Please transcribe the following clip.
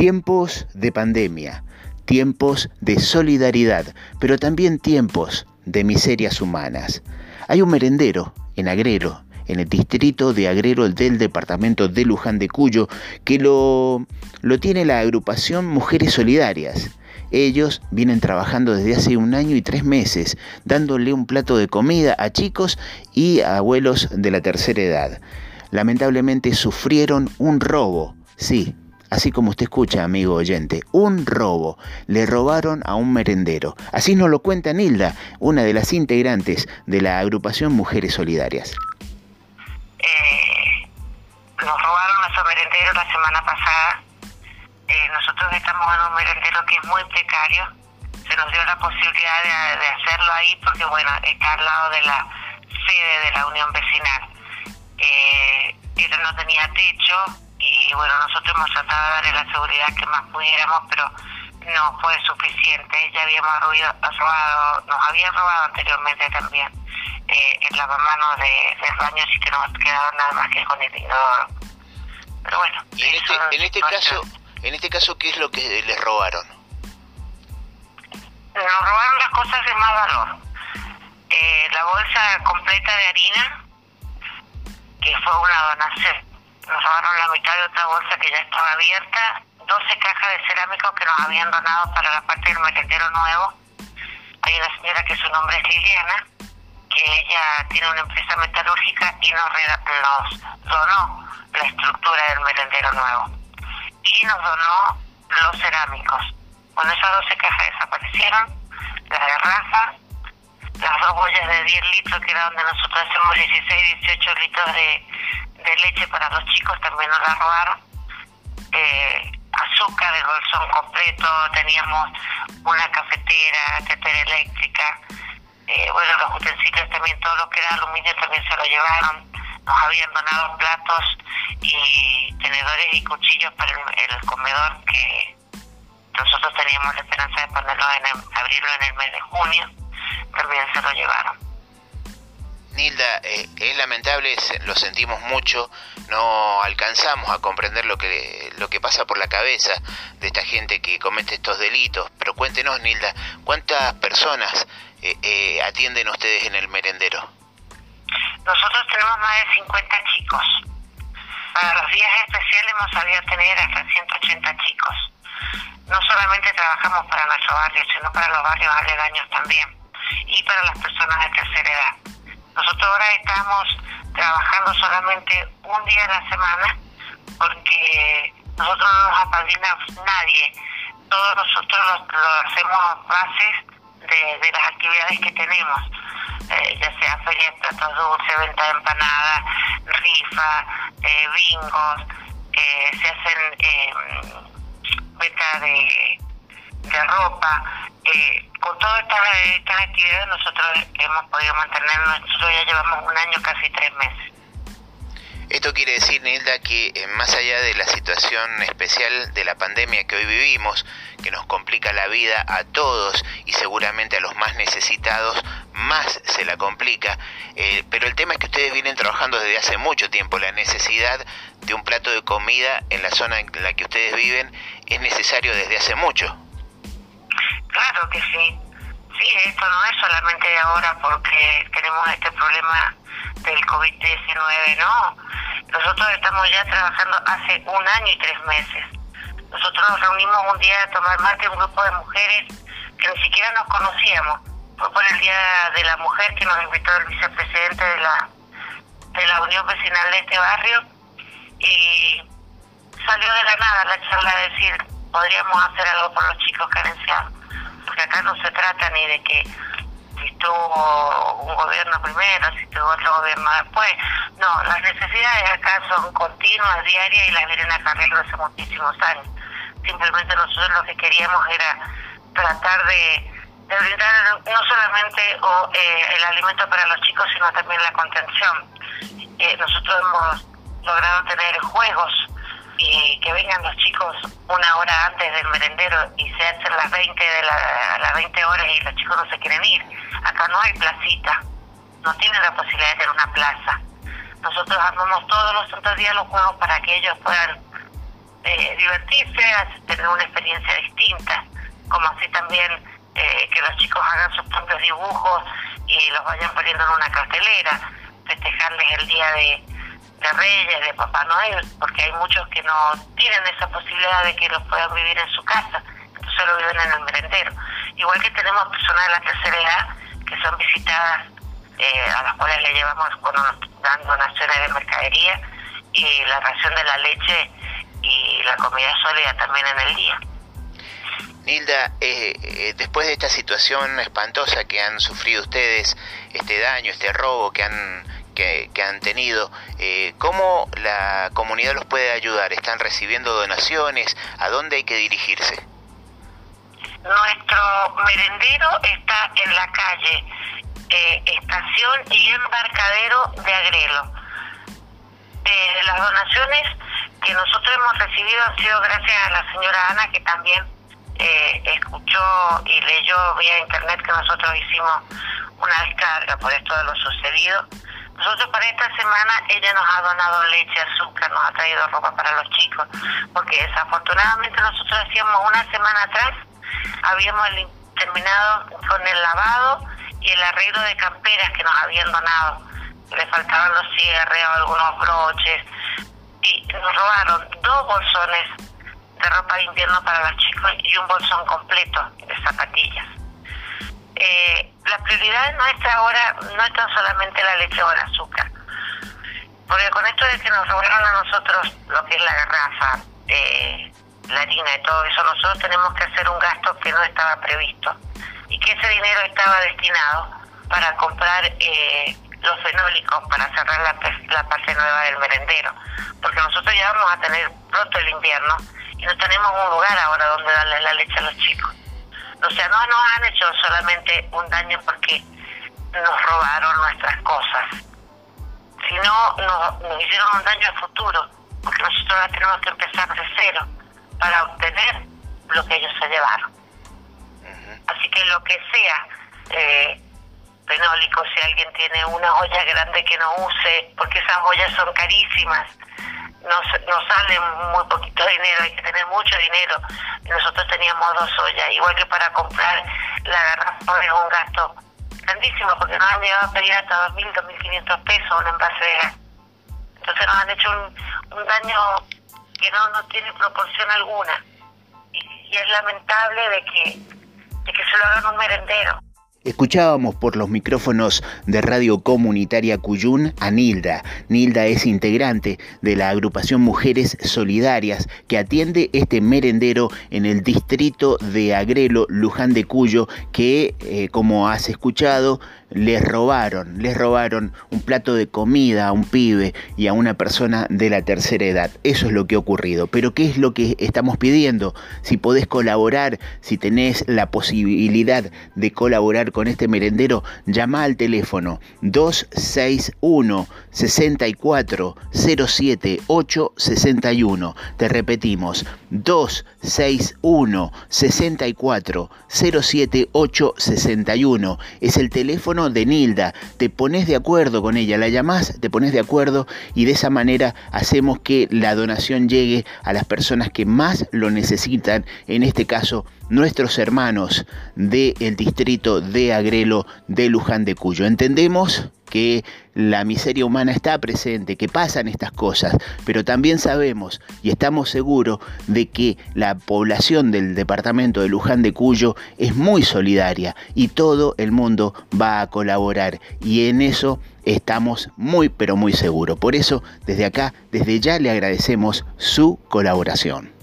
Tiempos de pandemia, tiempos de solidaridad, pero también tiempos de miserias humanas. Hay un merendero en Agrero, en el distrito de Agrero del departamento de Luján de Cuyo, que lo, lo tiene la agrupación Mujeres Solidarias. Ellos vienen trabajando desde hace un año y tres meses, dándole un plato de comida a chicos y a abuelos de la tercera edad. Lamentablemente sufrieron un robo, sí, Así como usted escucha, amigo oyente, un robo. Le robaron a un merendero. Así nos lo cuenta Nilda, una de las integrantes de la agrupación Mujeres Solidarias. Eh, nos robaron nuestro merendero la semana pasada. Eh, nosotros estamos en un merendero que es muy precario. Se nos dio la posibilidad de, hacerlo ahí porque, bueno, está al lado de la sede de la Unión Vecinal. Eh, no tenía techo, y bueno, nosotros hemos tratado de darle la seguridad que más pudiéramos, pero no fue suficiente. Ya habíamos robado, nos habían robado anteriormente también eh, el lavamanos de, de baños y que no nos quedaba nada más que con el inodoro. Pero bueno. Y en este, en este caso, en este caso, ¿qué es lo que les robaron? Nos robaron las cosas de más valor. Eh, la bolsa completa de harina, que fue una donación nos robaron la mitad de otra bolsa que ya estaba abierta, 12 cajas de cerámicos que nos habían donado para la parte del merendero nuevo. Hay una señora que su nombre es Liliana, que ella tiene una empresa metalúrgica y nos, donó la estructura del merendero nuevo. Y nos donó los cerámicos. Bueno, esas 12 cajas desaparecieron, las garrafas, las dos bollas de 10 litros, que era donde nosotros hacemos 16, 18 litros de de leche para los chicos también nos la robaron. Eh, azúcar de bolsón completo, teníamos una cafetera, tetera eléctrica, eh, bueno, los utensilios también, todo lo que era aluminio también se lo llevaron, nos habían donado platos y tenedores y cuchillos para el, comedor que nosotros teníamos la esperanza de ponerlo en abrirlo en el mes de junio, también se lo llevaron. Nilda, eh, es lamentable, lo sentimos mucho, no alcanzamos a comprender lo que, lo que pasa por la cabeza de esta gente que comete estos delitos, pero cuéntenos, Nilda, ¿cuántas personas eh, eh, atienden ustedes en el merendero? Nosotros tenemos más de 50 chicos. Para los días especiales hemos sabido tener hasta 180 chicos. No solamente trabajamos para nuestro barrio, sino para los barrios aledaños también y para las personas de tercera edad. Nosotros ahora estamos trabajando solamente un día a la semana porque nosotros no nos apadrina nadie. Todos nosotros lo, hacemos bases de, las actividades que tenemos, eh, ya sea feria de platos dulces, venta de empanadas, rifa, eh, bingos, eh, se hacen venta de, de ropa. Eh, con todas estas, actividades nosotros hemos podido mantenernos, nosotros ya llevamos un año, casi tres meses. Esto quiere decir, Nilda, que eh, más allá de la situación especial de la pandemia que hoy vivimos, que nos complica la vida a todos y seguramente a los más necesitados, más se la complica, eh, pero el tema es que ustedes vienen trabajando desde hace mucho tiempo, la necesidad de un plato de comida en la zona en la que ustedes viven es necesario desde hace mucho. Claro que sí. Sí, esto no es solamente de ahora porque tenemos este problema del COVID-19, no. Nosotros estamos ya trabajando hace un año y tres meses. Nosotros nos reunimos un día a tomar mate un grupo de mujeres que ni siquiera nos conocíamos. Fue por el Día de la Mujer que nos invitó el vicepresidente de la, de la Unión Vecinal de este barrio y salió de la nada la charla de decir, podríamos hacer algo por los chicos carenciados acá no se trata ni de que si estuvo un gobierno primero, si estuvo otro gobierno después. No, las necesidades acá son continuas, diarias y las vienen acarreando hace muchísimos años. Simplemente nosotros lo que queríamos era tratar de, brindar no solamente eh, el alimento para los chicos, sino también la contención. Eh, nosotros hemos logrado tener juegos y que vengan los chicos una hora antes del merendero y se hacen las 20 de las 20 horas y los chicos no se quieren ir. Acá no hay placita, no tienen la posibilidad de tener una plaza. Nosotros armamos todos los santos días los juegos para que ellos puedan eh, divertirse, tener una experiencia distinta, como así también eh, que los chicos hagan sus propios dibujos y los vayan poniendo en una cartelera, festejarles el día de, de Reyes, de Papá Noel, porque hay muchos que no tienen esa posibilidad de que los puedan vivir en su casa, entonces lo viven en el merendero. Igual que tenemos personas de la tercera edad que son visitadas, eh, a las cuales le llevamos cuando nos dan donaciones de mercadería y la ración de la leche y la comida sólida también en el día. Nilda, eh, eh, después de esta situación espantosa que han sufrido ustedes, este daño, este robo que han que, han tenido, eh, ¿cómo la comunidad los puede ayudar? ¿Están recibiendo donaciones? ¿A dónde hay que dirigirse? Nuestro merendero está en la calle eh, Estación y Embarcadero de Agrelo. Eh, las donaciones que nosotros hemos recibido han sido gracias a la señora Ana, que también eh, escuchó y leyó vía internet que nosotros hicimos una descarga por esto de lo sucedido. Nosotros para esta semana ella nos ha donado leche, azúcar, nos ha traído ropa para los chicos, porque desafortunadamente nosotros hacíamos una semana atrás, habíamos terminado con el lavado y el arreglo de camperas que nos habían donado. Le faltaban los cierres o algunos broches y nos robaron dos bolsones de ropa de invierno para los chicos y un bolsón completo de zapatillas. Eh, la prioridad nuestra ahora no es tan solamente la leche o el azúcar, porque con esto de que nos robaron a nosotros lo que es la garrafa, eh, la harina y todo eso, nosotros tenemos que hacer un gasto que no estaba previsto y que ese dinero estaba destinado para comprar eh, los fenólicos para cerrar la, la parte nueva del merendero, porque nosotros ya vamos a tener pronto el invierno y no tenemos un lugar ahora donde darle la leche a los chicos. O sea, no nos han hecho solamente un daño porque nos robaron nuestras cosas, sino nos, nos hicieron un daño al futuro, porque nosotros ahora tenemos que empezar de cero para obtener lo que ellos se llevaron. Así que lo que sea, eh, fenólico, si alguien tiene una olla grande que no use, porque esas ollas son carísimas, nos, nos sale muy poquito dinero, hay que tener mucho dinero. Nosotros teníamos dos ollas, igual que para comprar la garrafa es un gasto grandísimo, porque nos han llegado a pedir hasta 2.000, 2.500 pesos un envase de gas. Entonces nos han hecho un, un daño que no, no tiene proporción alguna. Y, y es lamentable de que, de que se lo hagan un merendero. Escuchábamos por los micrófonos de Radio Comunitaria Cuyún a Nilda. Nilda es integrante de la agrupación Mujeres Solidarias que atiende este merendero en el distrito de Agrelo, Luján de Cuyo, que, eh, como has escuchado, les robaron, les robaron un plato de comida a un pibe y a una persona de la tercera edad. Eso es lo que ha ocurrido. Pero ¿qué es lo que estamos pidiendo? Si podés colaborar, si tenés la posibilidad de colaborar con este merendero, llama al teléfono 261 64 07 861. Te repetimos, 261 64 07 861. Es el teléfono de Nilda. Te pones de acuerdo con ella, la llamás, te pones de acuerdo y de esa manera hacemos que la donación llegue a las personas que más lo necesitan, en este caso nuestros hermanos del distrito de Agrelo de Luján de Cuyo. ¿Entendemos? Que la miseria humana está presente, que pasan estas cosas, pero también sabemos y estamos seguros de que la población del departamento de Luján de Cuyo es muy solidaria y todo el mundo va a colaborar y en eso estamos muy pero muy seguros. Por eso desde acá, desde ya le agradecemos su colaboración.